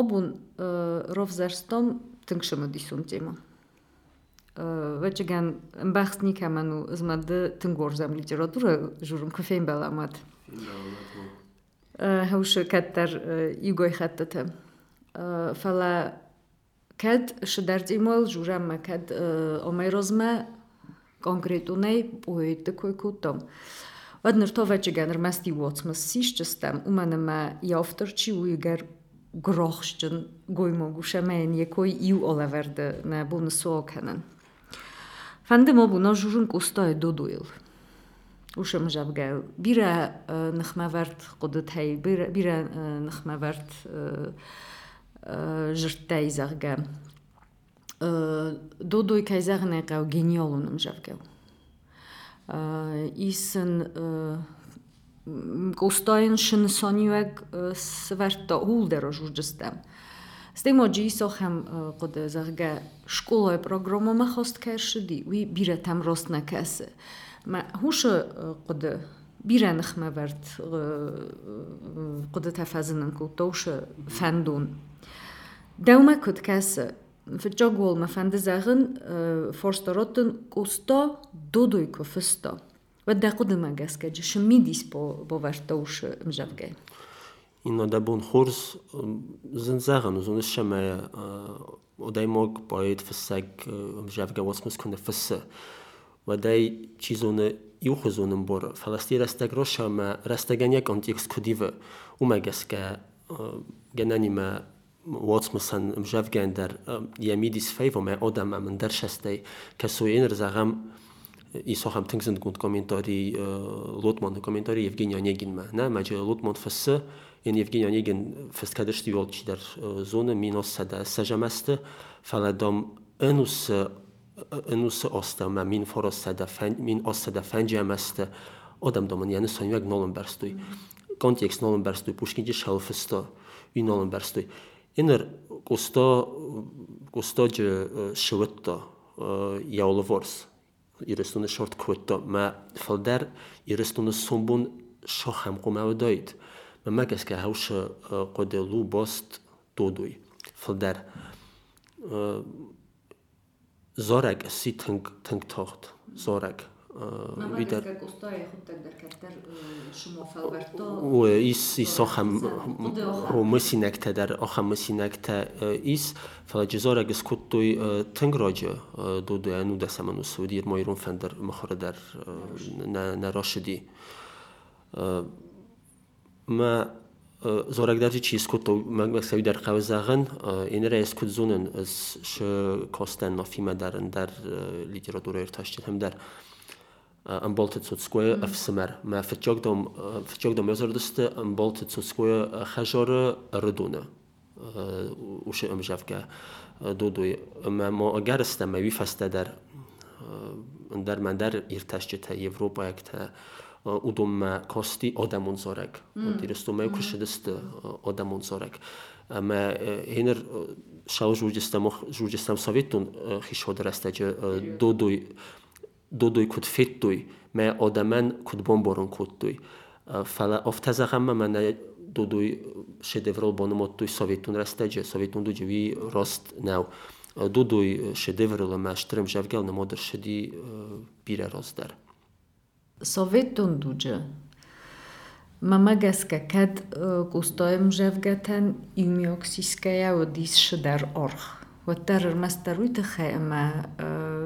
obun e, rovzashton tinkshimi diysun tema. Vachigan e, mbaxsni kamanu zmadi e, tingorzam literatura jurum kufein balamat. Hawshi kattar yugoy hattata. Fala kad shidart imol juramma kad omay rozma konkretunay poeti koykutom. Vad nirtovachigan rmasti wotsmas sishchastam umanama yaftarchi uygar grochten goimo gushamen ye koi iú oleverde na buna sókennen. fande mo buno jurun kusto e doduil. Ушам жабгал. Бира нахмаварт қудытай, бира бира нахмаварт жырттай загга. Додой кайзагнай қау гениолуным жабгал. Исын Gustoin sin soniuag svarto huldero žuždastam. Стемоджи исохам куда зарга школой программа махост кашди, уи бира там рост на кассе. Ма хуша куда биранах ма варт куда тафазанан култоша фандун. Даума куд кассе фджагол ма фандазагын форстаротын кусто дудуйко фсто. Wedde kudyma gaske, że szmidis po, po wasz to już y, mżawge. I no da bun hurs um, zenzeren, no zunis szeme odejmog poet fesek e, mżawge wosmus kunde fesse. Wedde ci zunne juchu zunnym bor, falasti restek rosza me restegenie kont ich skudive umegeske e, genanime Wotsmusen mżawgender e, jemidis fejwo me odam amender szestej kasuje. и сохам тыңсын гунд комментарий лотман комментарий евгений онегин ма на маҷа лотман фасса ин евгений онегин фасткадашти ёлчи дар зона миноса да сажамаста фаладом инуса инуса оста ма мин форосада мин осада фанҷамаста одамдоман яъне сонивак нолам барстой контекст нолам барстой пушкинҷи шалфисто уй нолам барстой инр косто костоҷ шивитто яловорс ирестуна шорт кутто ма фалдар ирестуна сумбун шохам кумавдоид ма макаска хауша коделу бост дудуй фалдар зорак си тынг тынг тохт зорак widać. is is oxam rumusinek teder oxamusinek te is. Falajizora geskuttuy tengroje dudu enu da samanu sudir moyrun fender mkhordar na na roshidi ma zoragdarji chi skuttu magmak savi dar qavzag'in enera eskutzunin is shu kostan nofima darin dar literatura ertashchil ham dar an bolted so skoje mm. fsmer me fetjogdom fetjogdom özerdiste an bolted so skoje khajore redona وش ام جافكا دودوي ما ما اگرسته ما ویفسته در. در من در ایرتشچه تا یوروپا یک تا udum kosti odamon zorak. Dirsto me kushedist odamon zorak. Me hener shau jujistam jujistam sovetun xishodrastaje dodoy додой куд феттуй мая одамен кудбон борон кудтуй фала офтаза хамма мана додуй шедеврол бономоттуй советун растаҷа советун дуҷави рост нав. Додуй шедеврола маштрым жавгал намодр шеди бира роздар советун дуҷа Мамагас какад кустоем жавгатан имиоксиская одис шдар орх. وتر مستر ويتخا اما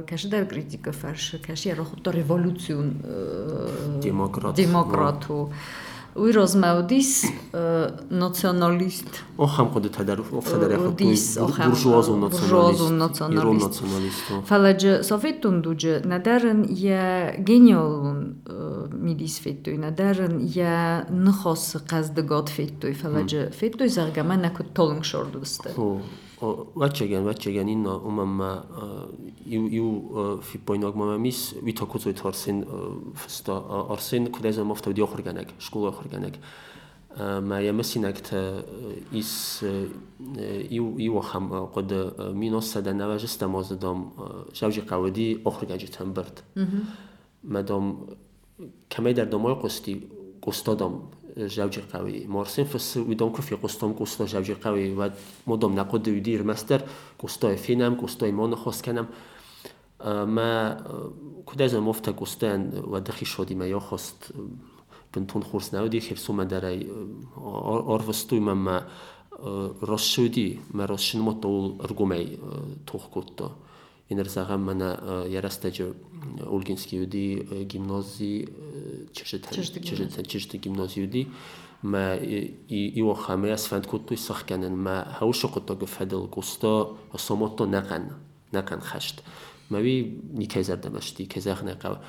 كاش دار كريتيكا فاش كاش يرو خطو ريفولوسيون ديموكرات ديموكرات وي رازماوديس ناسيوناليست اخم خود تدرف اخم وديس националист, برجواز و ناسيوناليست فلاج سوفيتون دوج ندارن يا гениалун мидис феттој надарен ја нхос каздегот феттој фалаџе феттој заргамана кот толнг шордусте. ratchagan ratchaganina umamma iu fippoynogma mamis vitaqutzoit arsen fsta arsen kulazam oftavdi oxirganak shkola oxirganak ma yamasinakta is iwa ham qod min ossada navajista mozdom shavji qavadi oxirgajitam bird madom kamay dar domoy qosti qostodom جوجي القوي مورسين فس ويدون كوفي قسطم قسطو جوجي القوي ود مدوم نقود يدير مستر قسطو فينم قسطو مونخوس كنم ما كده زن مفته و ودخي شدي ما خوست بنتون خورس نودي خبسو ما داري أرفستوي ما ما رشودي ما رشن مطول أرقمي توخ كتو in razahama na ja rasteđu ulginski ljudi gimnoziji çeşitli gimnozi ljudi ما يو خماس فانت كنتو يسخ كان ما هوش قطو قفهد القسطا صمتو نقن نقن خشت ما بي نيكازر دمشتي كازاخ نقا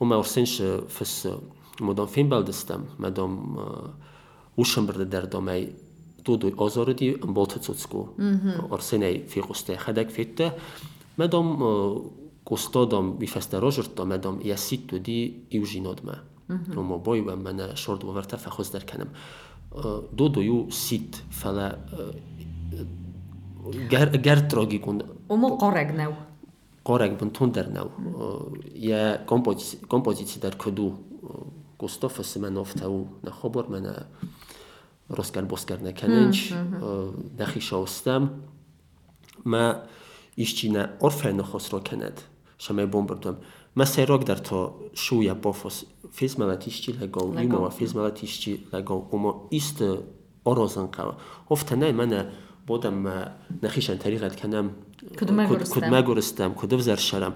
وما ورسنش فس مدام فين بالدستم مدام وشم برد در دامي دودو آزاردي بولت تسوتسكو ورسني في قسطا خدك فيته Medom custodom i feste rožrto medom ja sit tudi i užin odma. Rom oboju am mene šord uvrta fa hozder kenem. Dodoju sit fele gertrogi kun. Omo koregneu. Koreg bun tunderneu. Je kompozici der kudu. Gustav semen oftau na hobor mene roskar boskar nekenenç. Dahi şaustem. Ma iszcina orfejnochos rokened, samej bombardom. Ma se rok dar to szuja pofos fizmalatiści legą, jumowa fizmalatiści legą, umo ist orozankawa. Ofta nej mana bodam nachisan tariqat kanam kud magoristam, kud vzaršaram.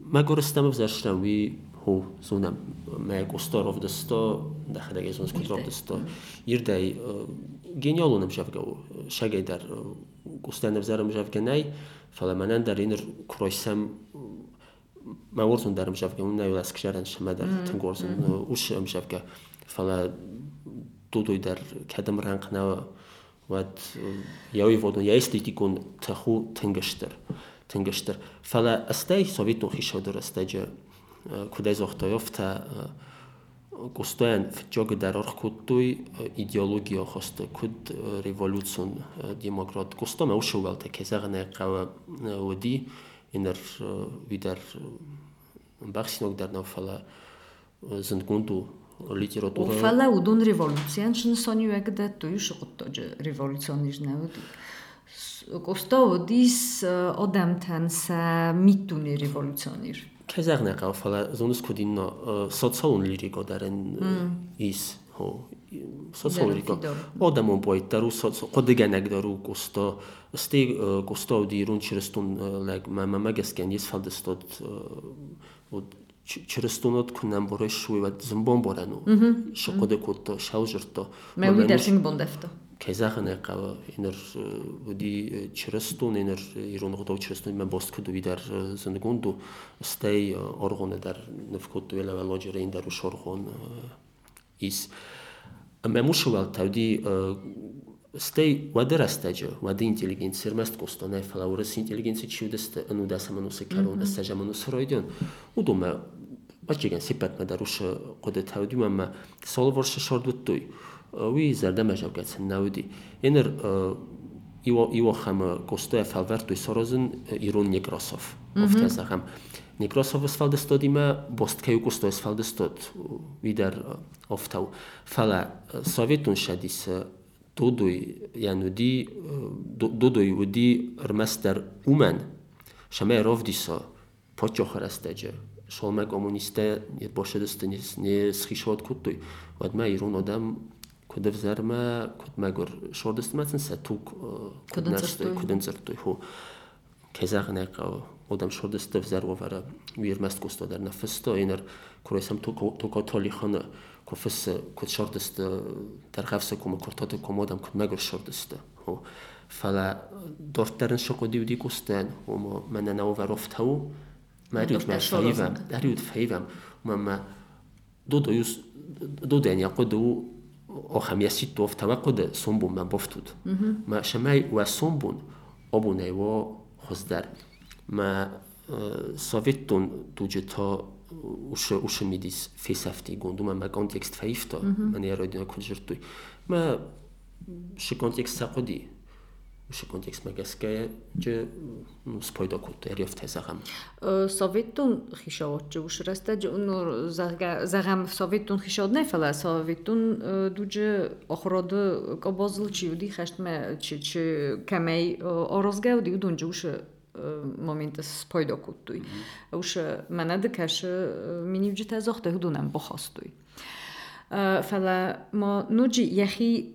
Magoristam vzaršaram, vi هو زونم who sooner meg store of the store daxilidagi so'z control of the store irday e, genialno nam shafgau e, shagay dar e, gustanam zaram shafganay falamanan dar inir kurashsam mavorsun darim shafga unna yo'l askisharan shimadar mm, tingorsun mm, mm. ush am shafga fala dudoy dar kadam ranqnava vat yawi vodon yaistikikun tahu tingishtir tingishtir fala astai sovetun hishadur astaja кудайзохтоёфта кустоян жогидар орхкуттуй идеология хосто куд революцион демократ кустома ушувалта кезагна қава уди инер видар бахсинок дарнафала зынгунду литература уфала удун революциян шнсони вегда туй шуттож революционижнавди კოსტაოდის ოდამთანსა მიტუნი რევოლუციონერი kezagnaqa fala zonus kudinno sotsialun lirikodaren is ho სოციოლოგიკო ოდა მომპოით და რუსო ყოდეგანაგ და რუკუსტო სტი კუსტოვდი რუნჩრესტუნ ლაგ მამაგასკენ ის ფალდესტოთ ჩრესტუნოთ ქნამბორე შუევად ზმბომბორანო შოყოდეკუტო შაუჟრტო მე ვიდერსინგ ბონდეფტო кезахан экава энер э, буди э, чирастун энер э, ирунгдо чирастун ма босткуду дар зунгунду стай оргона дар невкуду вела валоджера ин дар ушоргон ис. Мемушувал тавди стай вадер астаҷо вади интеллигенсир маст костанаи фалаурас интеллигенси чиудаст нудасамануса карон астажамануса ройдион. Удома бачаган сипатма даруша қода тавдимама солвор шашордуттуй وی زەردە مەژەوکە چندناودی ئێنەر ئیوە ئیوە خەمە کۆستۆە فەلڤەرتوی سۆرۆزن ئیرون نیکرۆسۆف ئەخەم نیکرۆسۆڤس فەڵدەستۆدیمە بۆستکەی و کوستۆس فەڵدەستۆت ویدەر ئۆفتە و فەلا سۆڤێتون شەدیسە دودوی یانودی دودوی ودی rmester umen şeme rov dîsa poço xrestece şolme komunîste boşedistin nê sxîşot kutuy wed me îrûn odem кудавзарма кутмагур шордыстмацын сатук куднашты куденцертуй ху кезагне qa odam шордысты взарва вара вирмаст кустодар нафсто инер куресам ту ту котоли хана кофс кут шордысты тархавса кума куртоты комодам кутмагур шордысты ху фала дортерн шокоди уди кустен омо мене на оверофтау мариут ма фейвам мариут фейвам мама додо юс доден ohamyasitov tavaqqoda sombunman boftud ma shamay va sombun obunayvo hozdar ma советтон туҷето уша уша мидис фесафти гундума ма контекст фаифто манера дина куҷиртуй ма ши контекст сақоди Shikondixmaga skayji spoydoku teriyov taysagam. Sovetun xishovatchi ushrastaji unu zagam sovetun xishodnay fala sovetun duji oxirodi kobozilchi yudi xashtma chi chi kamay orozgavdi udunji usha момента с пойдокут туй. Уша мана да каша минивджи тазохта худунам бохостуй. Фала мо нуджи яхи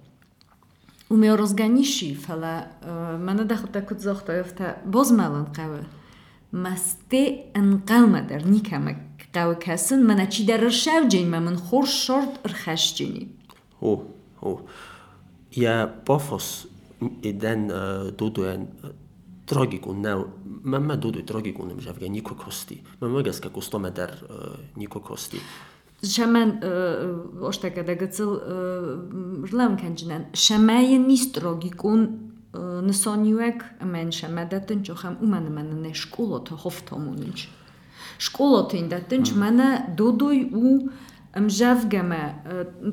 umiał rozganisić, ale mnie dało tak odzoch, to jest boz melankawy. Masty enkalma der nikamy kawy kesyn, mnie ci der rzeszew dzień, mam chór szort rchesz dzieni. Hu. Ja pofos i den dudu en drogi kun ne, mam me dudu niko kosti. Mam mega skaku 100 niko kosti. شما اشته که دگتسل رلم شما شمای نیست راجی کن نسانیوک من شم دادن چه خم اومن من نشکل ات هفت همونیش شکل ات من دودوی او ام جفگه ما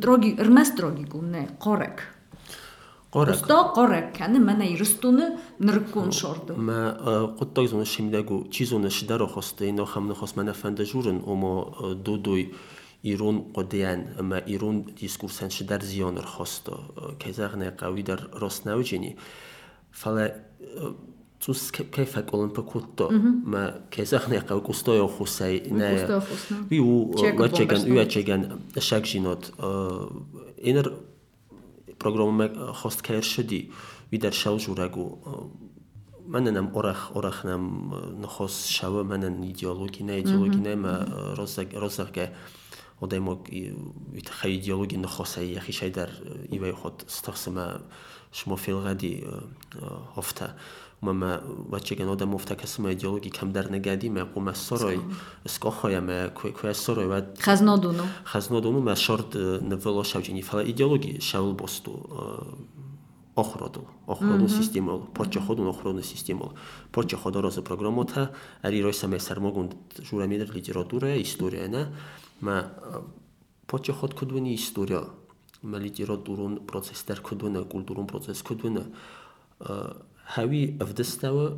راجی ارمس راجی کن نه قارک رستا قارک کن من ای رستونه نرکون شد ما قطعا یزونش میده گو چیزونش داره اینو نخام نخواست من فندجورن اما دودوی ирун қодиян ама ирун дискурсан шидар зионер хосто кезагне қави дар роснавжини фала цус кайфа колон пакутто ма кезагне қав кустой хусай не ви у вачеган у вачеган шагжинот инер программа хост кайршди ви дар шалжурагу мананам орах орахнам нохос шава манан идеология не идеология не ма розаг розагге одаймок ха идеологи нахосаи яхи шайдар ивай ход стахсама шумо филгади хофта мама вачеган одам офта касма идеологи камдар нагади ма қума сорой скохоя ма куя сорой ва хазнодуну хазнодуну ма шорт навело шавжини фала идеологи шавл босту охроду. Охроду системол. Поча ходун охроду системол. Поча ходороз программота. Ари ройса месармогунд журамидер литература история на ма поча ход кудвини история ма литературун процесстер кудвина культурун процесс кудвина ҳави авдастава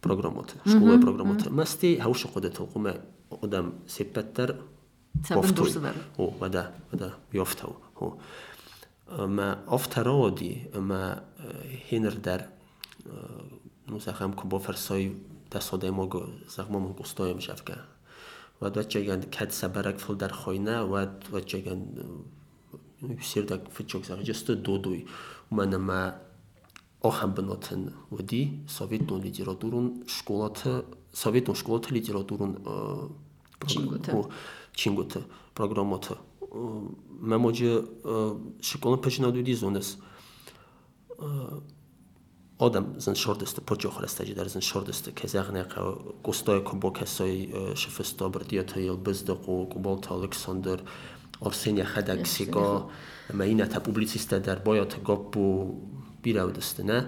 программот школа программот масти ҳавша худат қума одам сепаттар о вада вада ёфтав ма офтароди ма хинер дар нусахам кубо фарсой дасодемо захмом густоем шавка و دوچگان کد سبرک فل در خوینه و دوچگان سیردک فچوک سر جست دو دوی من ما آخم بناتن ودی سویتون لیتراتورون شکولات سویتون شکولات لیتراتورون چینگوت программата мамоҷа шикона пешинадуди зонас odam зан шордеста поҷохраста ҷидарзан шордеста кезағнеқа густоя кубо касои шифисто бирдиятоил биздоқу куболта александр овсеня хадаксиго маината публициста дар боята гоппу биравдастана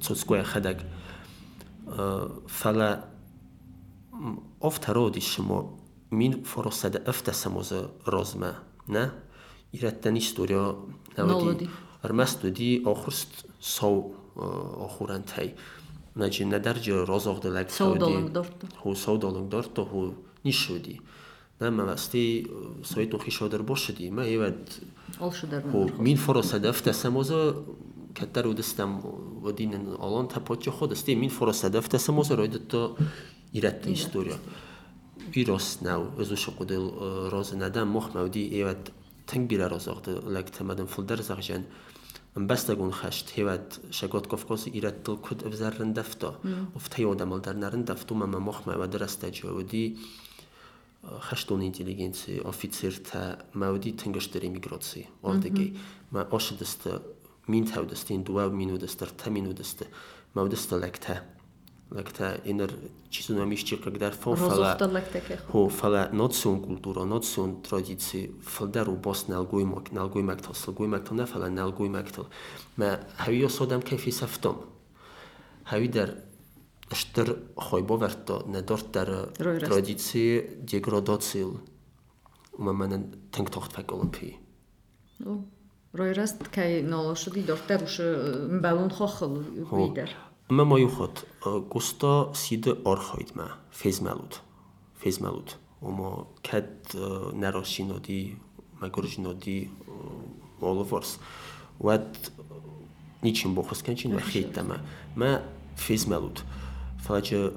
цоцкоя хадак фала офтароди шумо мин форосада афтасамоза розма на ираттан история наводи армастуди охурст сов охурантай наҷи надарҷи розоғдалак ҳу савдолук дорто ҳу нишуди на мавасти соиту хишодар бошади ма евад ҳу мин форосадафта самоза каттар удастам вадинен олон та поча ходасти мин форосадафта самоза ройдато иратта история вирос нав өзуша қудил роза надам мохмавди евад танг бира розоғдалак тамадан фулдар зағжан بەستەگون خەشت هێوات شەگۆت کۆفکۆسی ئیرەتڵ کود ئەفزارن دەفتۆ وفتەیەوە دەمەڵدەرنەرن دەفتومە مە مۆخمەوە دەرەستە جۆودی خەشتون ئینتیلیگەنسی ئۆفیسیر تا ماودی تنگەشتری میگرۆسی ئۆردەگەی ما ئۆش دەستە مین تاو دەستین دوا مین و دەستەر تەمین و دەستە ماودەستە لەکتە lekte iner cizunamiście kagdar fofala hofala not sun kultura not sun tradici faldaru bos nalguymak nalguymak to salguymak to nefala nalguymak to ma haviyo sodam kefi saftom havidar Штыр хойбоверто не дортер традиции деградацил ума менен тенк тохт пек олопи. Ройраст кай нолошуди дортер ушу мбалун хохол бидер. ма моюхот э, густо сиды орхоидма фезмалуд фезмалуд. Омо кад э, наросиноди магуржиноди моловорс э, вад ничин бохусканчин ва хейттама ма. фезмалуд. Фалаҷа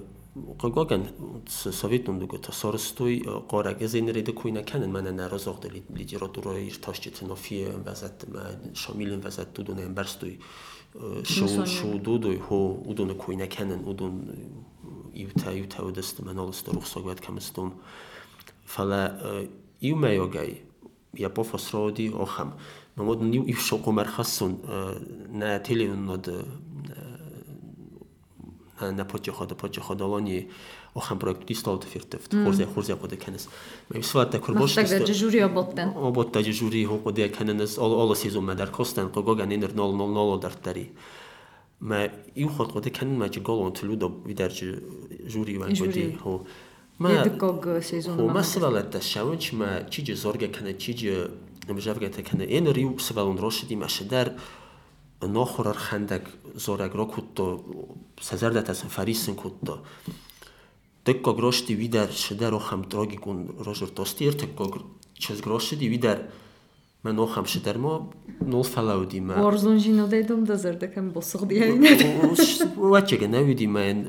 қогоган советнум дугута сорустуй қорага зенреда куйна канан мана нарозоқ лидиро дуроир тошчитинофием вазат шомилем вазат дудунаем барстуй. шоу шоу дудой хо удон койна кенен удон ивта ивта удест манолс дорух согват камстум фала иумайогай я пофос роди охам мамод нив ив шоку мархасун на теле нод на почехо да почехо долони och han projektu istav tefirteft xorze xorze qode kenes me bisvat takur bosh tista da juri obotten obotta juri ho qode kenes alla sizum madar kosten qogo ganinir 000 dartari me ju xot qode ken ma golon tludo vidar juri va qode ho ma edkog sezon ho masalala tashawch ma chiji zorga kana chiji namjavgata kana en riu svalon roshidi mashadar ناخرار خندق زورگ را کد سزر دتسن فریسن کد зораг рокутто сазардат ас фарисен кутто Текко грошти видер шедер охам трогикун рожер тостир текко чез грошти видер мен охам шедер мо нол фалауди ма Орзун жино дедом да зердекем босуг дијајне. Вачега не види мен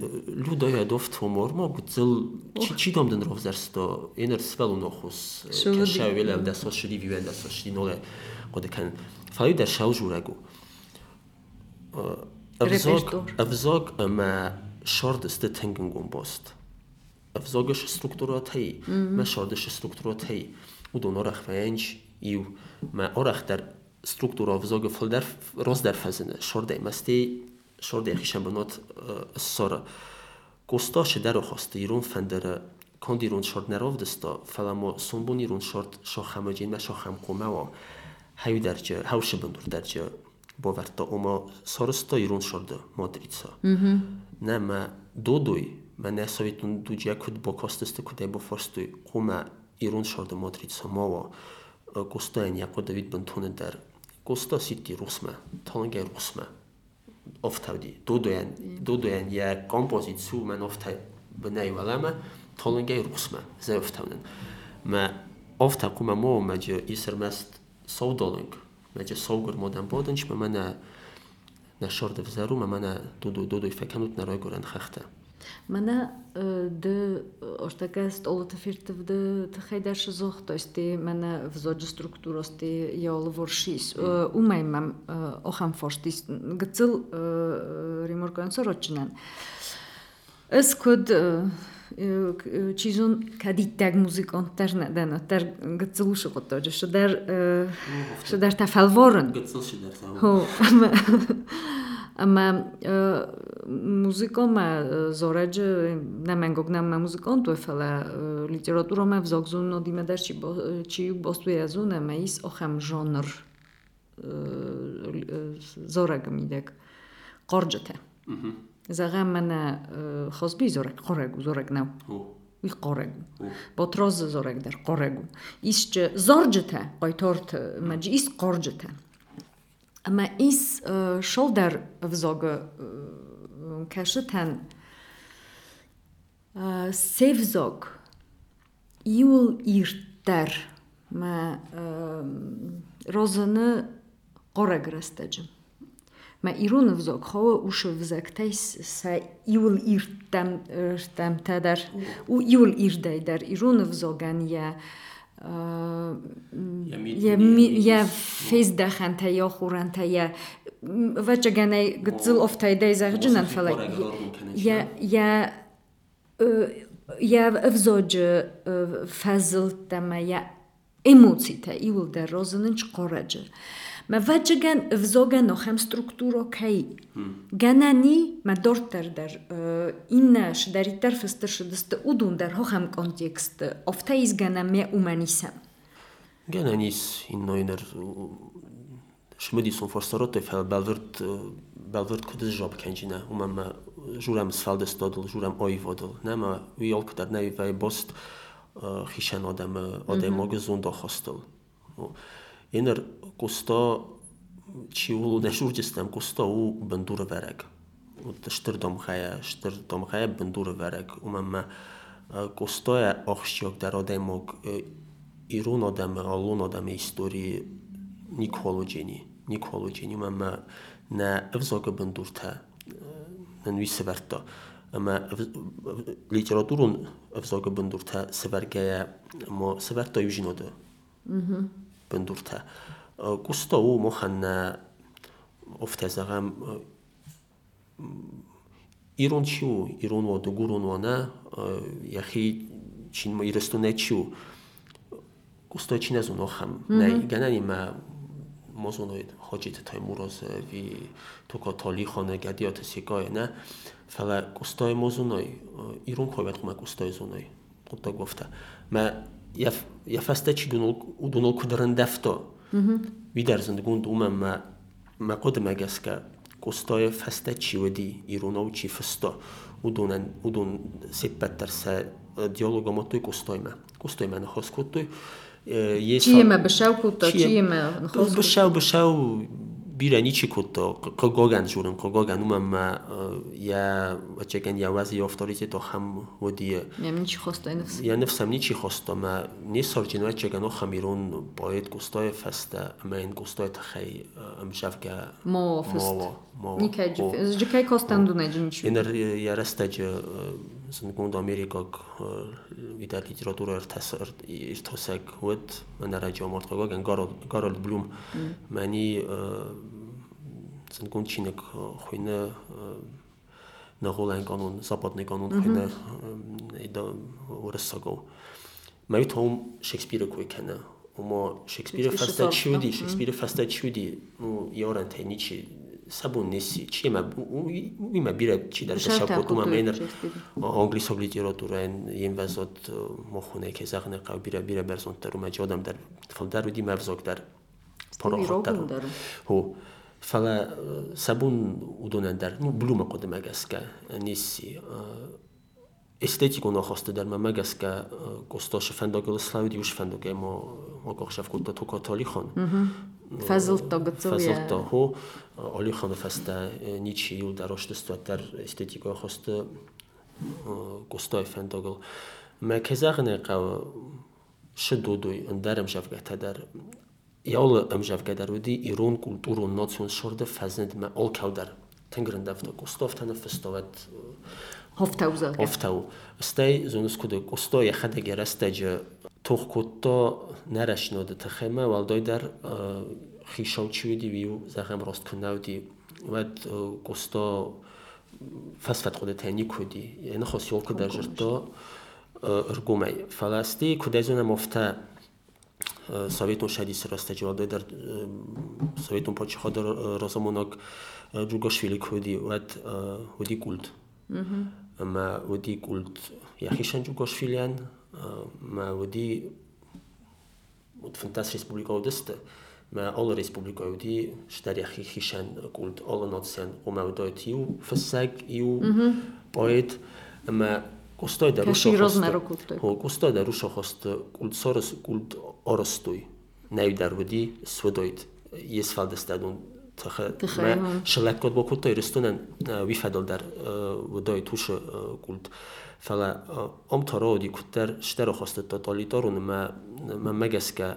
лудо ја дофт хумор мо гуцел чи чи дом ден ровзерсто енер свелу нохус Шо види? ша велел да со шри вивен да со шри ноле коде кен фају дер шау журагу Репертуар. Авзог авзог ма afzogos estruturotaí, me sedas estruturotaí, u don orach veins iu, me orach der struktúra afzoga fol der roz der fezene, sordai masti, sordai xisem banot sora. Kostashi der oxosti, irun fendere, kandi irun short nerov desta, felamo sombon irun short shohamajin me shoham kumewa, hayu derce, hawshi bandur derce, باورتا اما سارستا ایرون شده مادریتسا نه ما دو دوی не советун дуҷа куд бо костесте куде бо форстуй қума ирун шорда матрица маво костоен яко давид бантуне дар косто сити русма таланге русма офтавди додуен додуен я композицию мен офта бнай валама таланге русма зе офтавнен ма офта кума мо маҷа исермест совдолинг маҷа совгур модан боденч ма мана на шорда взару ма мана доду додуй феканут на ройгурен хахта Mana de oshtaka stolotafirtovda haydashni zo'r to'sti mana vzoji strukturasti yo'livorshis umaymam ohamfoshtis gitsil rimorkonsorotchinan is kod чизун кадиттаг музыконттар надан оттар гцл шуготто шудар шудар тафалворын гцл шудар хо Հո Ама музикома зореџе на менгогнама музикон тој фала литературома взогзун одиме даш чи чи босту јазуна ма ис охам жанр зорег мидек qorġete. Zaga mena xosbi zorek qoregu zorek nav. I qoregu. Botroz zorek der qoregu. Isçe zorġete qoytort maġi is qorġete. Amma is e, shoulder vzoga e, kashitan e, sevzog iul irtar ma rozini qoragrastajim ma irun vzok hova usha vzaktay sa iul irtam irtam tadar u iul irdaydar irun vzogan ya я фездаханта я хуранта я вачаганай гцил офтайда изагджинан фала я я я взоҷ фазлтама я эмоцита иулда розанинч қораҷа Me vece gen evzoge no hem struktur okey. Hmm. Geneni me dört der e, der uh, udun der hohem kontekstı. E, Ofte iz gene me umen isem. Geneni iz inno iner şi medis on forstarot efel belvırt e, belvırt kudiz job kencine. Umen me jurem sfalde jurem oiv odul. Nema vi yol kadar nevi vay bost uh, hişen odem odem mm -hmm. ogezun hostel. Inner. kusto që u në Shurgjistan, kusto u bëndurë verek. U të shtër domkhaja, shtër domkhaja bëndurë verek. U me me kustoja oxshjok dhe rodemog i runo dhe me alluno dhe me histori Nikolu gjeni. Nikolu gjeni, u me me në evzogë bëndurë uh, në nëjë verto. Ama uh, literaturën evzogë bëndurë të sëvergeja, mo sëverto ju gjinodo. Mm -hmm. Bëndurë të. کوستو او مخن افتاد زم ایران چیو ایران وادو گرون وانا یا خی چین ما ایرستو نه چیو کوستو چین نه گناهی ما مزونه خودیت تای وی تو کاتالی خانه گدیات سیگای نه فلا کوستو مزونه ایران خوبه تو ما کوستو مزونه خودت گفته ما یا فاستا چی دونو کدرن دفتو Widersen gund umem me me qudme geske Kostojev hästi odi irunauči festo. Udun, udun sippeterse dialogomatui Kostoime. Kostoime na hoskotui. Čijeme bešel kuta, čijeme na hoskotui. Bešel, bešel, ما یا چکن یا وضعی افتاری که تو هم ودیه. یعنی چی خواسته نفس؟ یا نفسم نی چی خواسته ما نی سال جنوه چکن خمیرون باید گستای فسته اما این گستای تخی امشف که ما فست. نی که جکای کاستندو نجن Sunt Ամերիկակ վիտալ լիտերատուրա երթոսակ ոտ մնարաջի ամարտակակ են Կարլ Բլում մանի sunt չինեք խույնը նողոլային կանոն, սապատնի կանոն խույնը դա որսակով։ Մայ թոմ Շեքսպիրը կույքենը, ոմա Շեքսպիրը ֆաստաչյուդի, Շեքսպիրը ֆաստաչյուդի, ու եորան թե նիչի sabunisi, čia ima, ima bira, či dar sa kuma menar, anglisog literatura in va zot mohune ke zagne qav bira bira berson taruma jodam dar fal daru di mavzok dar paroxot dar. Ho. فلا سبون ودونن در نو بلوم قدم اگس که نیسی استیتیکو نخواسته در ممگ است که گستا شفندگل سلاوی دیو شفندگه ما ما گخشف کتا تو کاتالی خان фазлто гцовия фазлто хо алихон фаста ничи юл дароштество дар эстетику хосте гостой фандагол ма кезагне қав шдудуй дарам шавгата дар ял амжавгадаруди ирон культуру национ шорда фазнед ма ол кавдар тенграндавта густав тана фестоват хофтауза хофтау стай зунус куде густо яхада герастаҷа тухкутто нарашинода тахема валдой дар э, хишончивиди вию захем росткунавди вад э, густо фасфатқуда тайни куди яъне хосиолку дар жирто иргумай э, фаласти кудайзона мофта советун шадис ростаҷи валдой дар советун подшиҳо дар розамонок ҷугошвили куди вад ҳуди гулд. Ма ҳуди гулд яхишан ҷугошвилиан. მოვედი 15 რესპუბლიკაუდეст ол республикауди шдаряхи хишан култ олоноцен умавдоитиу фсаг иу поэт ма кустоида рушохост хо кустоида рушохост култ сорос култ оростуй навидарвуди сводоит есфалдестадун тха ма шалакот бокутои рестунан вифадолдар водоит уш култ Fala am tarodi kutter shtero khostet totalitar un ma ma magaska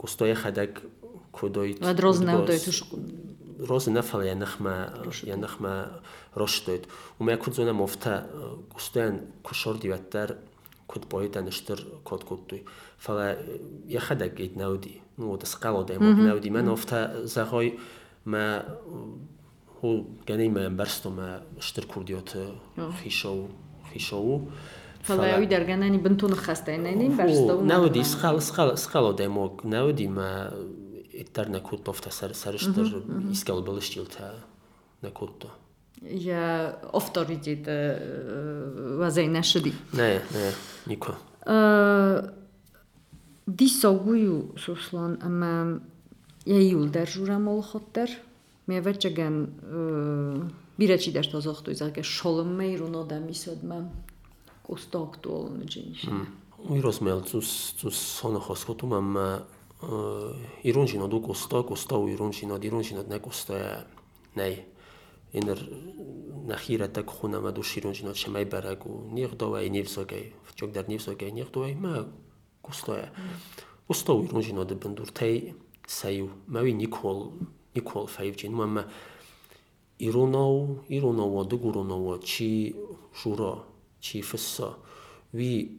kustoy khadak kudoyt. Vad rozna udoyt ush роз нафала я нахма я нахма роштойт у ме кудзона мофта кустен кушор диваттар куд боидан штыр код куддуй фала я хада гейт науди ну дас қало да мод науди мен офта захой ма ху гани мен барсто ма штыр курдиот хишоу იშოუ ხალაი დარგანანი ბნტუნ ხასტაინენი ბარსტო ნაუდი სხალ სხალ სხალო დემო ნაუდი მა ეთარნა კუტოფთა სარშტერ ისკალბელშტილთა ნაკუტო я авторитет вазайна шиди не не нико дисогую суслан ама я юлдар журамол хоттер мевачаган 밀어치더서 ზოხტუ ისაკე შოლმეირუნოდა მისოდმა კუსტოქტუ ოლნჯინში ვიროს მელწუს წუს სონოხოს ხუთუმამა ირონჯინო დუ კუსტო კუსტო ირონჯინო ირონჯინო ნა კუსტო ნაი ენერ ნახირა так ხუნამა დუ შირონჯინო შემაიბარაკუ ნიღდოვა ინივსოკეი ჩოგდარ ნივსოკეი ნიღდოვა იმა კუსტო კუსტო ირონჯინო დებენდურთეი საიუ მავი ნიკოლ ნიკოლ 5G მამა ایروناو ایروناو 이루나우 이루나와 누구로나와 치 슈라 치 피사 위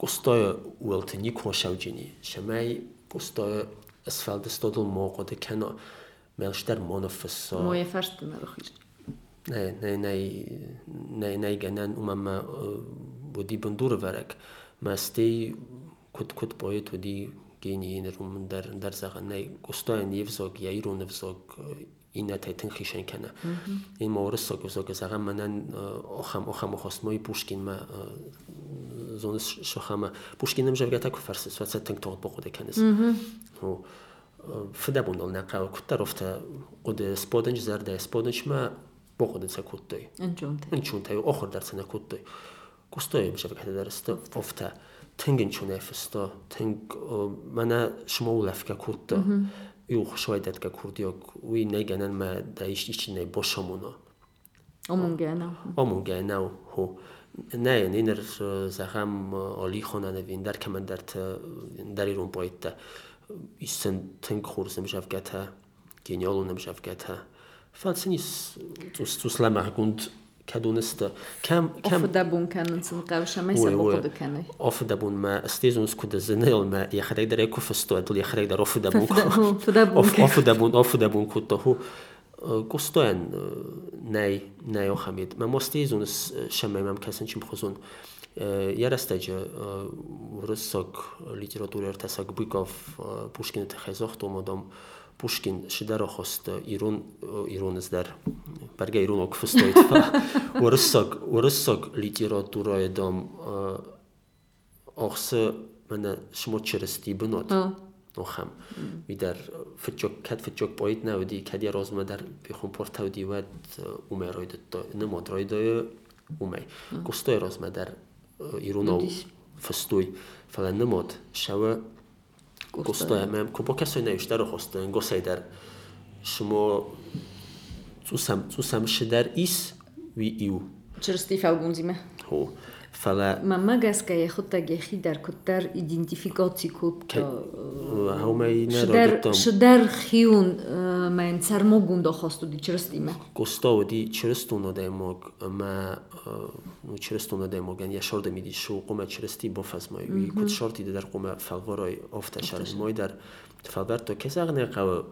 قصدای ولتنی کوشوجینی شمای قصدای اسفلد استادل موقع ملش کنا ملشتر منفس ما یفرست خیلی نه نه نه نه نه گنن ما بودی بندور ورک مستی کت کد بای تو دی گینی این در من در در زغنه قصدای نیفزاگ یا رو نفزاگ inne tinchlikchénkenne. Én mór szogus agam menen так ocham ochas mai puskinme zon sochame puskin nem zsebgetek fersze szettünk tot bokode kennis. Fdebundal nepra kutarovte ode spodincs zerde spodincsme bokodice kuttai. Incsúntai ochordarcene kuttai. Kustoim zsebgetek erste ofte. Tingen csúnefesta, ting mene smólefke kutta. Mm -hmm. უხშვედეთკა ქურდიოკ უინეგანან მა და ისჩინე ბოშომუნო. ომუნგენა ომუნგენა ჰო ნაი ნინერ ზახამ ოლიხონანე ვინდარ კემანდართ დარი რომ პოიტა ისენ თენქურსემ შავკათა გენიოლუნემ შავკათა ფალცენის წუს წუსლა მაგუნდ كادونستا كم كم أفدبون كان سنقاوش ما يسبقوا كان أفدبون ما استيزونس كده زنيل ما يخرج در يكو فستو أدل يخرج در أفدبون أفدبون أفدبون كده هو گستان نای نای و خمید من مستیزونس شمه مم کسان چیم Puškin Šiderohos Irun, Irun jest dar. Berge Irun okvustojtva Ursog, Ursog literatūroje dom uh, Ohse mene šmočeres tibinot. Mm. نخم وی در فچوک کد فچوک باید نودی کدی راز ما در بیخون پر تودی ود اومه رای دتا نماد رای دای اومه گستای راز ما در ایرون او فستوی فلا نماد شوه gustuje. Kupo kesoj neušter hostin, gosej der šmo cusem cusem šider is vi iu. Črsti felgun zime. Ho. گسکه خود گخی در کتر ایدنتیفیکاتی کت هاومای نرادتم. شدر خیون من سرموگون دا خواستو دی چرستیمه گستاو دی چرستونو دی موگ ما نو چرستونو دی موگن یا شارده میدی شو قوم چرستی بافز مای وی کت شارتی در قوم فلوارای آفتا شرز مای در فلورتو کساق نقاو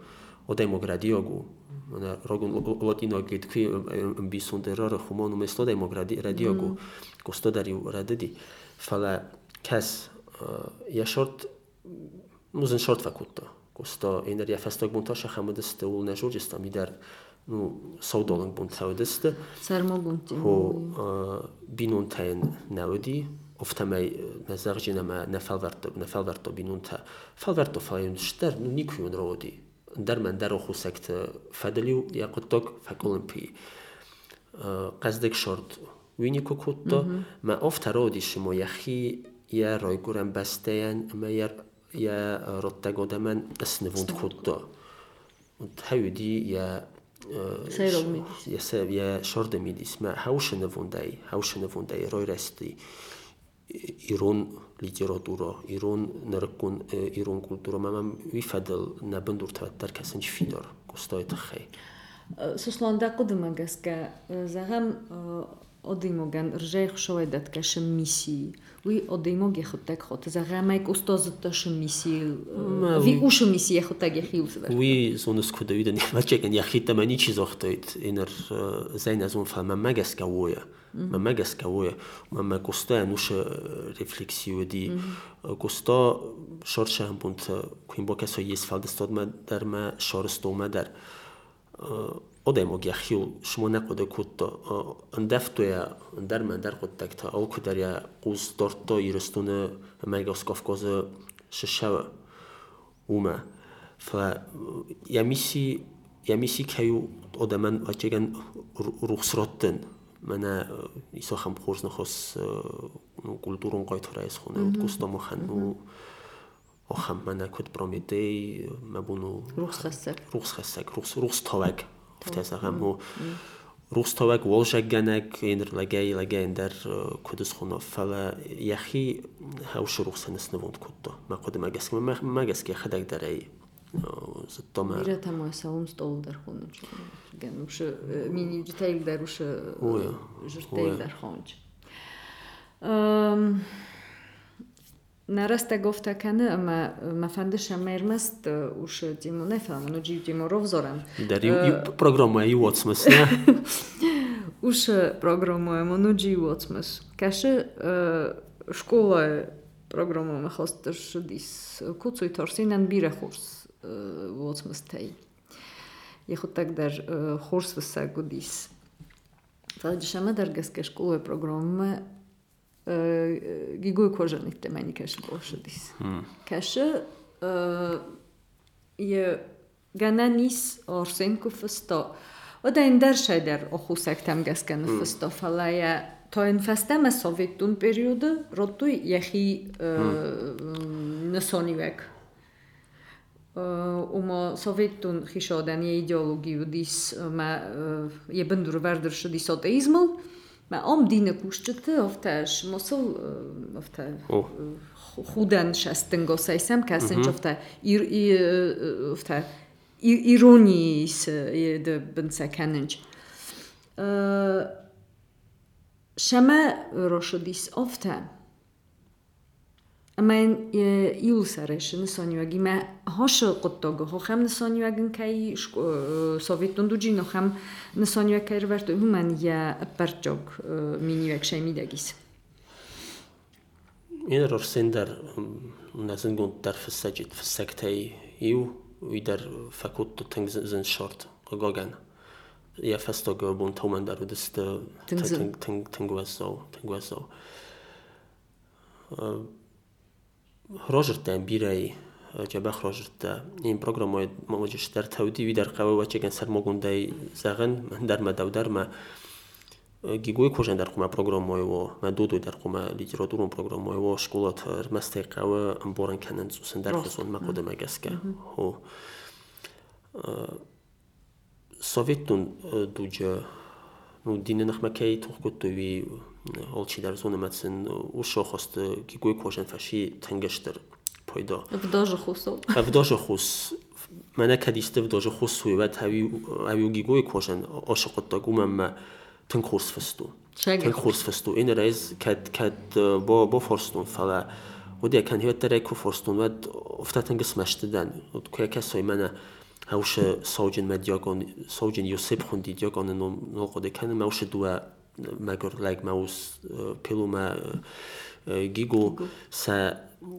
odaj mog radiogu, na rogun lotino git kvi bisun terror humonu mesto daj mog radiogu, gospodari radedi. Fala kas ja short muzin short fakutta. Kosto ener ja festog buntasha hamudeste ulne jurgista midar ну саудоланг бун саудест сармогунти хо бинунтайн навди офтамай назаржина ма нафалварто нафалварто бинунта фалварто файун штер ну никуйун дарман даро хусакта э, фадалиу якутток факолимпии э, қаздак шорт винику кутто ма офтароди шумо яхи я ройгурам бастаян ма я я роттагодаман аснивунд кутто ҳавиди я э, я шорда мидис ма ҳавшанавундай ҳавшанавундай рой расти ирон литература ирон нарыккун ирон культура мамам вифадал набындур таваттар касанч фидор кустой тахай сусланда кудумагасга загам odimogan rżech szoedat kashe misji. Ui odimog jechotek hot. Zagamajk ustozatash misji. Vi ushu misji jechotek jechius. Oui, so nes kuda uden matcheken jachita manichi zochtoit in er zijn as unfall ma megaska woja. Ma megaska woja. Ma ma costa nusha reflexiu di costa shortsha punt quim boka so yes fall de stod ma der ma shorsto ma odemog ya xiu shmona qode e kutto e, ndafto ya e ndarma ndar qod takta au kudar ya qus dortto yirstuna megoskov kozu shishava uma fa ya misi ya misi kayu odaman vachegan ruxsrotdan mana iso ham qo'rsni xos kulturun qaytara is xona kusto mohanu mhm. oham mana kut prometey mabunu ruxsassak ruxsassak ruxs ruxstovak Тәсәхәм ул روستوك والجا جنك يندر لجاي لجاي يندر كدس خنا فلا يخي هاو شروق سنس نفوند كده ما قد ما جسك ما ما جسك خدك دري Naraz tego w ta kane ma ma fandisha mermast e, us dimo ne fam no di dimo rovzoram. Da ri uh, programu e uotsmas ne. programu e no di uotsmas. Kaše uh, škola e programu ma hostas dis kucu i torsinan bire hurs uh, uotsmas tei. Je hot tak der uh, e, hurs vsa godis. Fadishama dar gaske škola e programu giguju kožanih temenji keša bošadis. Hmm. Keša je gana nis orsenku fısto. O da ender şeyler oku sektem gesken fısto falaya. To enfesteme Sovyetun periyodu rotu yehi nesonivek. Uma Sovyetun hişodan ye ideologiju dis ma je bendur verdur šedis ateizmul. Uh, مقام kuszczyty, w też mosu, e, w te chuden szestyngo sejsem kesin, mhm. w te w te ironii e, jedy bynce kenynć. E, szeme roszydis ofte. Amelyén ilszeres nisanyuagime hasonlókottog, hohem nisanyuagin kai e, szovjetun dujino hem nisanyuagkair vertő humen je percsog e, minyuag sejmidegis. Én orszindar um, nezin gonddar feszegyit feszektei jó, üder fekuttu tengzin sort a gagen. Ilyen fesztog bont homendar, de ezt tengvezó. ҳрожирта бирай ҷабах ҳрожирта ин программаи маваҷиштар тавдиви дар қава вачаган сармогундаи зағин дарма давдарма э, гигои кожан дар қума программаево ма дудои дар қума литературун программаево школат рмастай қава амборан кананд хусусан дар хусун мақодамагаска хо. Э, Советтун э, дуҷа динанахмакаи тухкутуви олчи дар зоны матсин ушо хост гигуй кожан фаши тенгештер пайдо вдожа хусо вдожа хус мана кадисте вдожа хус суй ва тави ави гигуй кожан ошоқотта гумам тен курс фасту тен курс фасту ин рез кад кад бо бо форстун фала ودي كان هي ترى كو فورستون ود افتاتن قسمش تدان كو كسوي منا هاوش سوجن مدياغون سوجن يوسف خوندي دياغون نو نو قد كان ماوش دوا meg legmaus leg maus pilume gigu se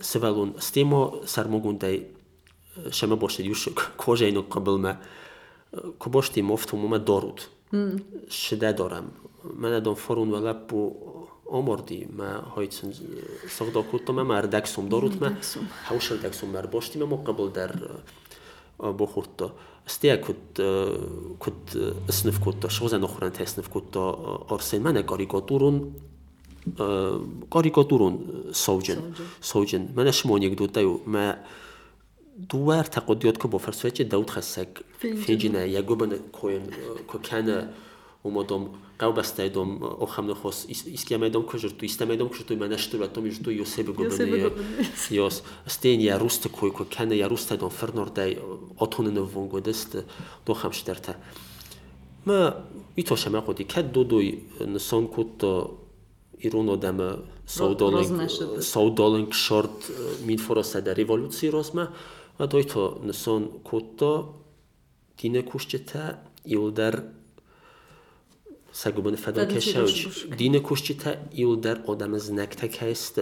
sivelun stimo sarmugundai šiame boštai jūsų kožainų kabilme koboštai moftų mume dorut. Mm. Šide doram. Mene don forun velepu omordi, me hajcen szakdalkodtam, mert dexum dorut, mert hausel dexum, mert bosti, mert mokkabel der bohutta. ما قبل در بخورتا استيا كنت كنت اسنف كنت شغزا نخران تسنف كنت أرسل من كاريكاتورون كاريكاتورون سوجن سوجن من شمون يقدو تايو ما دوار تقديات كبو فرسويتش داود خسك فيجينا يقوبن كوين كو كان اومدم قاو بستایدم اوخم نخواست ایسکیامدم کجرتو ایستمدم کجرتو من اشتراتم یجتو یوسف گوبنی یاس استین یا روست کوی کو کنه یا روست دم فرنور دای اتون نوون گودست دو خمش درته ما ویتوشه ما خودی که دو دوی نسان کت ایرون آدم سودالنگ شارت مین سگوبن فدا کشوج دین کشتی تا ایول در آدم از نکته که است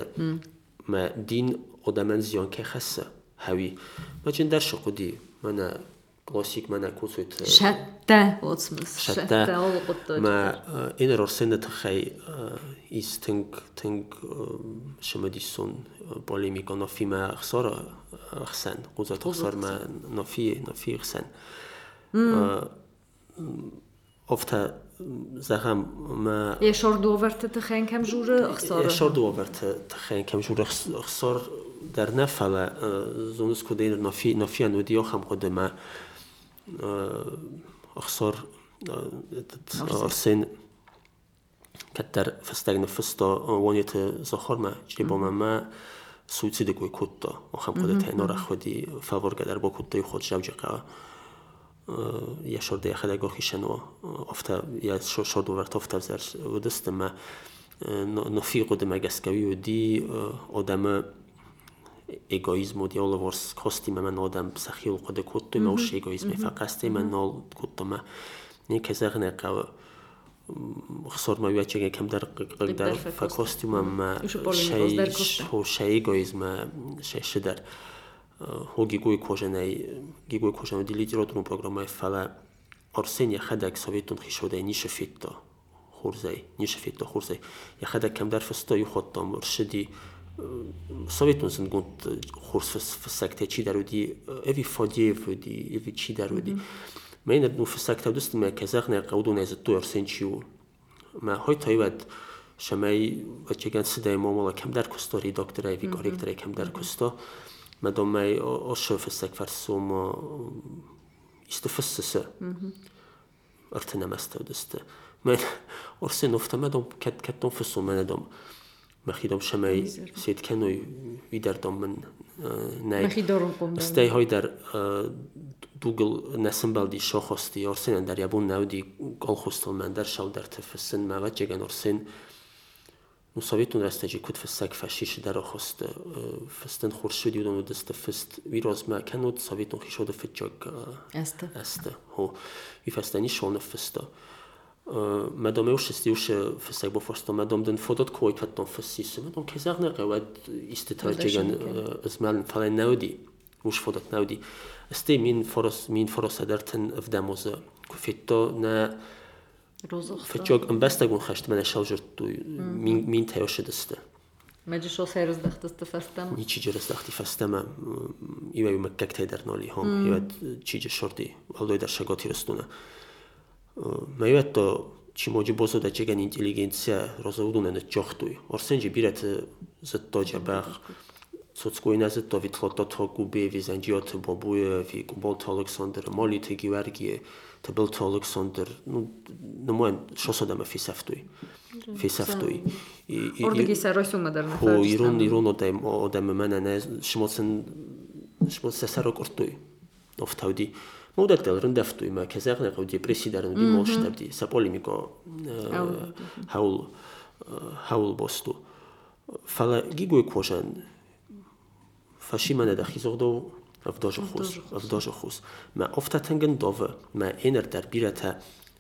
ما دین آدم زیان که خسته هاوی ما جن در شقودی؟ من كلاسيك مانا كوسوت شتى واتسمس شتى ما إن رسنة تخي إيس تنك تنك شما ديسون بوليميك نفي ما خسارة خسن قوزة تخسر ما نفي نفي خسن ofta zeggen ما je short over te geen kem jure خسارة short over te geen kem jure خسار در نفعل زونس كودين نفي نفي انو ديو خم قدما أخسر أرسين كتر فستغن فستا وانيت زخورما جريبا ما سويتسيد كوي كوتا وخم قد تهنار خودي فاور قدر با كوتا خود جوجقا یا شرده خدا گوخی شنو افتا یا شرد ورت افتا زر ودست ما نفی قدم گسکوی و دی آدم egoizmu djelovors kostime man odam sahil kode kutu ma uši egoizme faqasti man nol kutuma ne kezerne kao خسر ما ویچه که کم در قدر فکاستیم ما شی هو شی egoizm شی شدر هو گیگوی کوژنه گیگوی کوژنه دیلیتی رو تون پروگرام فلا ارسین خدک سویتون خیشوده نیش فیتا خورزی نیش فیتا خورزی یا خدک کم در فستا یو خودم مرشدی Sovjetunion gont hors försökte csiderülni, evi fagyévődi, evi csiderülni. Mert nu försökte dust meg kezeknek kaudun ez a tör szentsiú. Mert hajta jövet semei, vagy igen, szidei momola kem der kustori doktorai, vi korrektorai kem der kusto. Men de met om mij osshufisek versoma işte fıstısı. Artı nemeste ödüste. Men orsin ofta med om ket ket dom fısso med om. Mehi dom şemey seyit kenoy vider dom men nej. de dorum kom. Stay hoyder Google nesin beldi şohosti orsin der ya bu nevdi kolhostel men der şal der tefsin mevet jegen orsin. Uh, سویتون رستجی کد فسک فشیش در خست فستن خورشیدی و دست فست وی روز ما کنود سویتون خیشود فجاگ است. است. هو. وی فستنی شون فستا. مادام już jest już fysek bo forsto madam den fodot koi patton fyssis madam kezarne qawad istitrajigan zmal fala naudi وش فضت نودي استي مين فرص مين فرص درتن في دموز كفيتو نا فتشوك ام فچوک ئەم بەستەگون خەشتمەە شەو ژرت و مین شو دەستە. دخت است فستم فەستەم هیچی جرس دەختی فەستەمە ئیوە مەکەک تێ دەرنۆلی هۆم چیجە شردی هەڵدۆی دەرشەگۆتی رستونە. مەوێت تۆ چیمۆجی بۆ سۆ دەچێگەن ئینتلیگەنسیە ڕۆزەودونە نە جۆختوی ئۆرسنجی بیرەت زت تۆجە باخ. Sotskoina zit to vitloto to gubie, vi zangiot bobuie, vi gubol to Aleksander Moli te givergie, табел толик сондер ну намоен шос одама фисафтуй фисафтуй ордаги сарой сумадар нафар ирон ирон одам одами мана не шимоцин шимоцин сарок ортуй офтавди. Муддатдалрин дафтуй ма казақнақав депрессия дарин бимор шитабди саполимико э, ҳавл ҳавл э, босту. Фала гигӯй кошан фашимана дахизоғдов رفتاش خوش، خوش. ما افت تنگن داو، ما اینر در بیرتا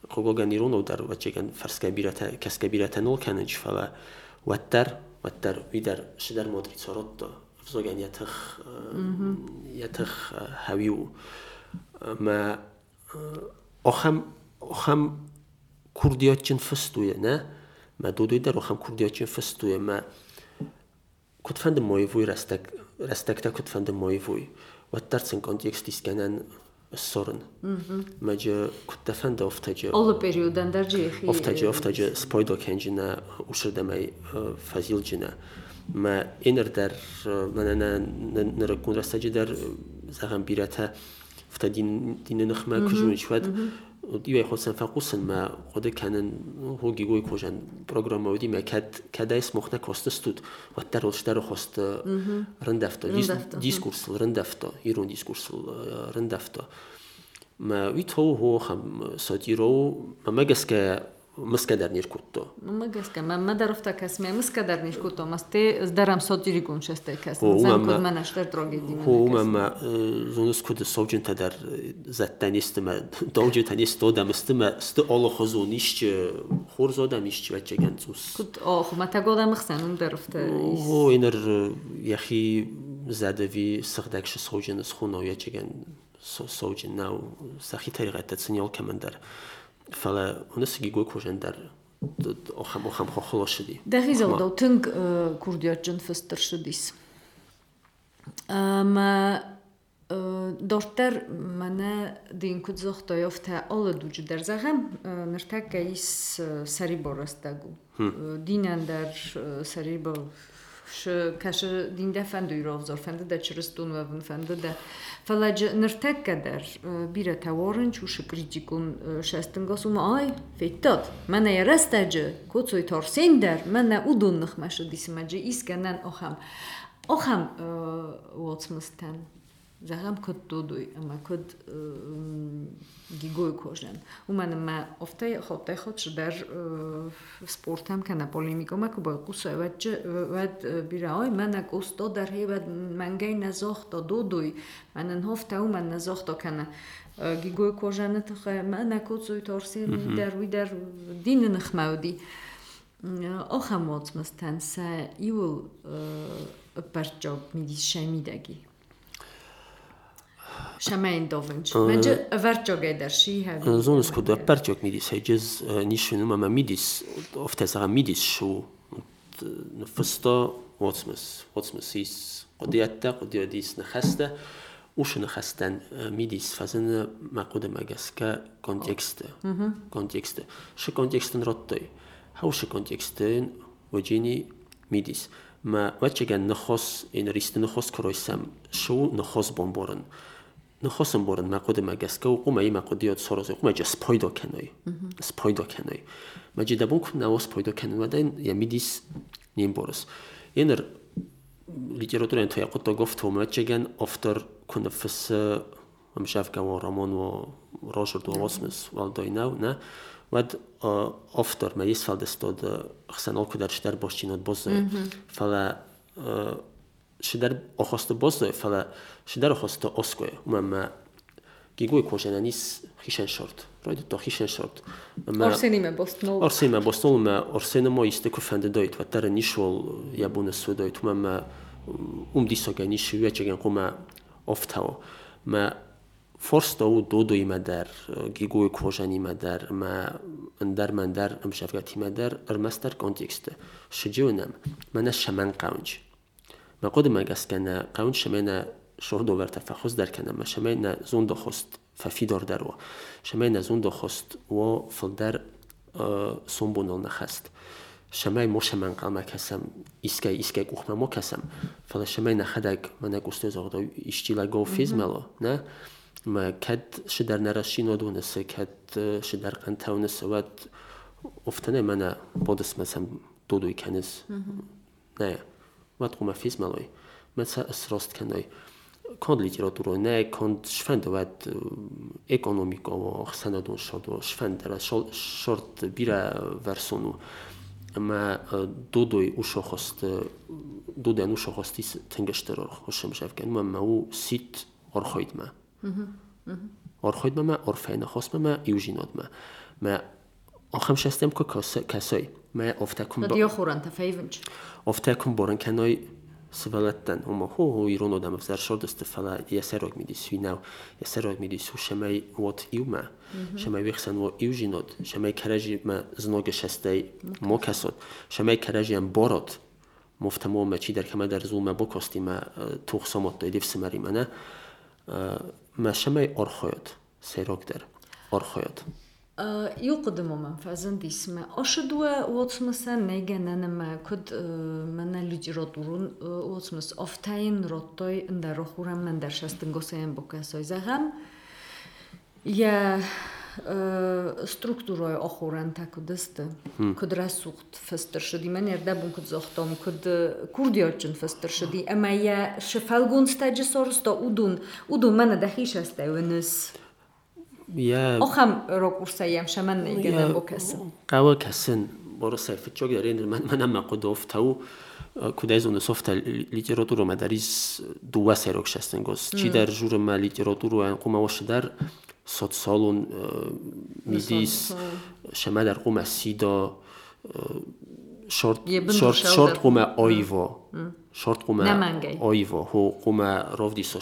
خوگانی رونو در وچگان فرسکبیرته فرس کبیرتا کس نو کنن چی فلا وتر، در و در وی در شد در مادری صرط دا افزوجان یتخ یتخ هویو ما آخم آخم کردیات چن فستویه نه ما دو دوی در آخم کردیات چن فستویه ما کدفن دمای وی رستگ رستگ تا کدفن دمای وی كنت مويفوي واترسن كونتكست إسكانن الصورن ما جا كنت فند أفتجا أول بريودن در جيخي أفتجا أفتجا سبايدو كنجنا وشردمي فازيل جنا ما إنر در من أنا نركون رستجا در زغم بيرتا فتدين دين نخما كجون شواد دیوای خۆسن فەقوسن مە خودەکەنن هۆگی گۆی کۆژەن پرۆگرامەوە دیمە کەدایس مۆخنە کۆستەستوت وەتە ڕۆشتەرە خۆستە ڕندەفتە دیسکورسل ڕندەفتە ئیرۆن دیسکورسل ڕندەفتە. ما ویت هو هو خم ساتيرو ما مجس ك مسكدرنير كوتو ما جسك ما ما درفتا كاسمي مسكدرنير كوتو مستي زدرم صوتيري كون شسته كاس هو زن ما- كود ما نشتر دروغي دي هو ما ما زونس كود سوجن تدر زتن استما دوجي تنيست دودم استما است اول خزونيش خور زودم ایش وچه گنزوس كود اه خو ما تاگودا مخسن درفتا هو اینر یخی زده وی سخدکش سوجن سخونو یا چگن سوجن ناو سخی طریقت تسنیال فەڵە نسگی گۆ o, دەرە. خەم و خەمخۆ خڵۆ شدی دەخیزەڵدە و تنگ کوردیاچن fıstır şidis. Dortlar mənə din kudzog toyov tə ola ducu dərzəğəm nırtə qəis sari borastəgu. Dinəndər sari borastəgu. քաշը դինդե ֆենդույրով զոր ֆենդը դա չրստուն վավ ֆենդը դա ֆալաջ նրտեք կդեր բիրը թե օրինչ ու շկրիջիկուն շեստն գոսում այ ֆիտտ մենե երստեջը կուցույ թորսին դեր մենե ուդուն նխմեշը դիսմեջի իսկենեն օխամ օխամ ոցմստեն أخم واتسمستن زغم کد دودوی اما کد گیگوی کوژن و من ما افته خود خود در سپورت هم کنه پولیمیکو ما که با قصه و ود بیرای من اگوستا در هی ود منگی نزاخت دودوی من انهفته و من نزاخت کنه گیگوی کوژن تخه من اکود زوی تارسی در وی در دین ایول پرچاب میدی شمیدگی شمين دوفنج منجا افرجوغي در شي هذا زونس كود برجوك ميديس هيجز نيشو نما ميديس افتزا ميديس شو نفستا واتسمس واتسمس إيس قديتا قديديس نخسته وش نخستن ميديس فزن ما قد ما جسكا كونتكست كونتكست شو كونتكستن رطي هاو شو كونتكستن وجيني ميديس ما وچگن نخوس این ریست نخوس کرویسم شو نخوس بمبورن نخواستم برن مقود مگسکه و قوم ای مقودیات سرازه قوم جا سپایدا کنای سپایدا کنای مجی دبون کن نواس پایدا کنن و دین یا میدیس نیم برس اینر لیتراتور انتهای قطع گفت و مجگن افتر کنه فس مشاف که و رامون و راشرد و واسمس والدای نو نه ود افتر ما يسفل دستود خسنال كدر شدر باشينات بوزه فلا شدر Şidər o xosta bozdu fələ şidər o xosta osku məmmə gigui kojenanis short. Rojdu to hişen short. Mä, orsinime bostnul. Orsinime bostnul mä orsinimo iste kufende doit va tare nishol ja bune su doit mämmä um disoge nishi vechegen kuma oftao. Mä forsta u dodo ima der gigui kojenime der mä ndar mä ndar mshafgatima der ermester kontekste. Shijunem. Mä shaman kaunj. ما قدما گەستکەنە قەون شمێنە شۆر دۆبەرتە فەخست دەرکەنە مە شەمێنە زۆن دەخست فەفی دۆر دەروە شەمێنە زۆن دەخست و فڵدەر سۆم بۆ نڵ نەخەست شەمای مۆ شەمان قامە کەسم ئیسکای ئیسکای قوخمەمۆ کەسم فڵە شەمای نەخەدەك منە گوستێ زۆغدا ئیشتیلا گۆ فیزمەڵە نە؟ كد شدر نرشين ودونس كد شدر قنتا ونسوات افتنا منا بودس مثلا دودو يكنس نعم матқума фис малой маца срост каной конд литература не конд швендоват экономико санадон шодо швендера шорт бира версону ма дудой ушохост дудан ушохостис тенгештерор хошемшевкен ма мау сит орхойдма орхойдма ма орфена хосма ма южинодма ма охемшестем ко касой ma ma با تفیونج افتکم بارن کنای سوالتن. اما هو هو ایران آدم افزار شد است فلا یه سراغ میدی سوی نو یه سراغ میدی سو شمای وات ایو ما. شمای ویخسن و ایو جیناد شمای کرجی ما زناگ شسته ما کساد شمای کرجی هم بارات مفتمو ما چی در کما در زول ما بکاستی ما توخ سامات دای دیف سمری ما نه ما شمای آرخایت سراغ در آرخایت يقدم من فازن ديسما أشدوا واتسمسا نيجانا ما كد من لجراتورون واتسمس أفتاين روتوي اندر روحورا من در شستن گوسين بوكاسوي زغم يا структурой охоран таку дасты куд расухт фастер шди мен ерда бун куд зохтом куд курдиочун фастер шди ама я шфалгун стаджи сорсто удун удун мана дахиш астай یه آخام رکورسیم شم من نیگه دو کسن. کاو کسن. برو سرف چجوری داریم من من هم قدم دوست او کدای زن سوفت لیتراتور دو سر رکش استن گوس چی در جور من لیتراتور و در صد سالون میذیس شم در قوم سیدا شرط شرط قوم آیوا. short quma namangan oyivo ho quma rovdiso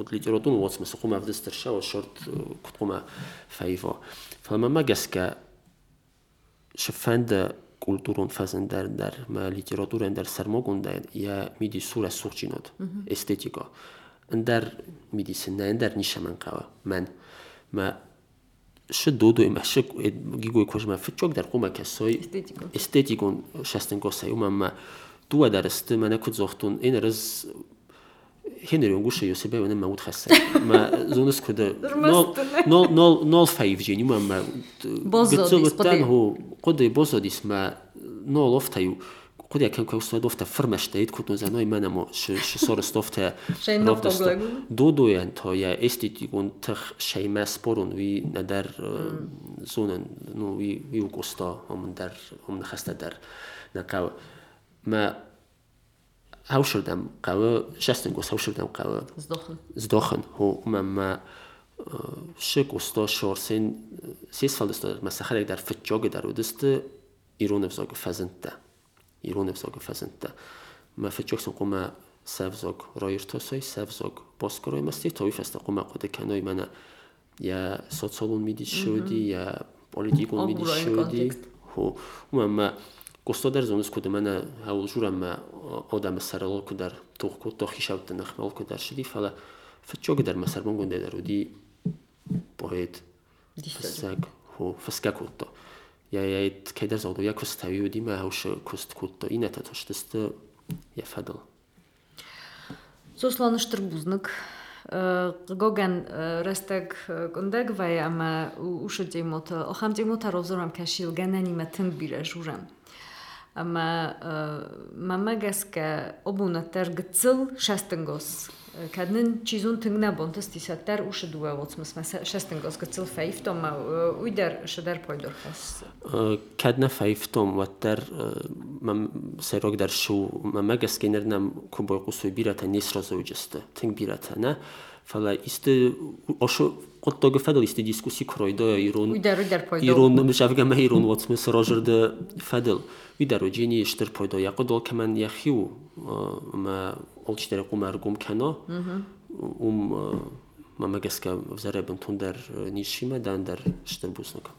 odlirodun votsmasa quma vdistirshao short kut quma faivo فمما جسكا شفاند културон фазан дар дар литературан дар сармогон дар я миди сура сурчинод эстетико дар миди синан дар нишаман қава ман ма ши дудуи ма ши гигои кожма фичок дар қума касои эстетикон шастангосаюма ма دو درست من کد زختون. این رز هنری اونگوشه یو سبب اونم موت خسته. ما زونس کد نال نال نال فایف جی نیم ما بازدید کد تن هو کد بازدید ما نال افتایو کد یکن که اصلا دوست فرمش تاید کد نزد نای منم و ش ش صور استفت رفت است دو دویان تا یه استیتی کن تخ شای مس وی ندار زونن نو وی وکستا همون در همون خسته در نکاو. ما هاوشردم قوا شستن گوس هاوشردم قوا زدخن زدخن هو مما شک استا شورسین سیس فالدست مسخره در فتجاگ در ودست ایرون افزاگ فزنده. ایرون افزاگ فزنده. ما فتجاگ سن قوم سفزاگ رایر تاسای سفزاگ باسکروی مستی تاوی فست قوم قد کنای من یا سات سالون می‌دید شدی یا پولیتیکون می‌دید شدی. هو Коста дар зонис куда мана ҳавл журама одама саралол кудар тоқко тохишавта нахмал кудар шиди фала фачоги дар масармон гунде дар уди поет фасак хо фаска кутто я я кайдар зоду я костави уди ма ҳавша кост кутто ината тоштаста я фадал Сосланыштыр бузнык. Gogan resztek gondegvaj, ama uszydzej moto, ocham dzej moto rozorem kasił, ganani ma tym bire żurem. Ama e, mamagaska obunatlar gıtsıl şastıngoz. E, Kadın çizun tıngna bontas tisatlar uşa duva voltsmas masa şastıngoz gıtsıl fayif tomma e, uydar şadar poydor has. Kadna fayif tom vattar mam serogdar şu mamagaskinernem kuboy qusu birata nisra zojesti. Tıng biratana. Uh, fala iste osho qottooga fadal iste diskusi kroyda iron iron mishafga ma iron watsmis rojerda fadal udaru jeni ishtir poydo yaqo dol kaman yaxiu ma olchtara qumargum kana um мамагаска зарэбэн тун дар нишима дан дар штырбуснакам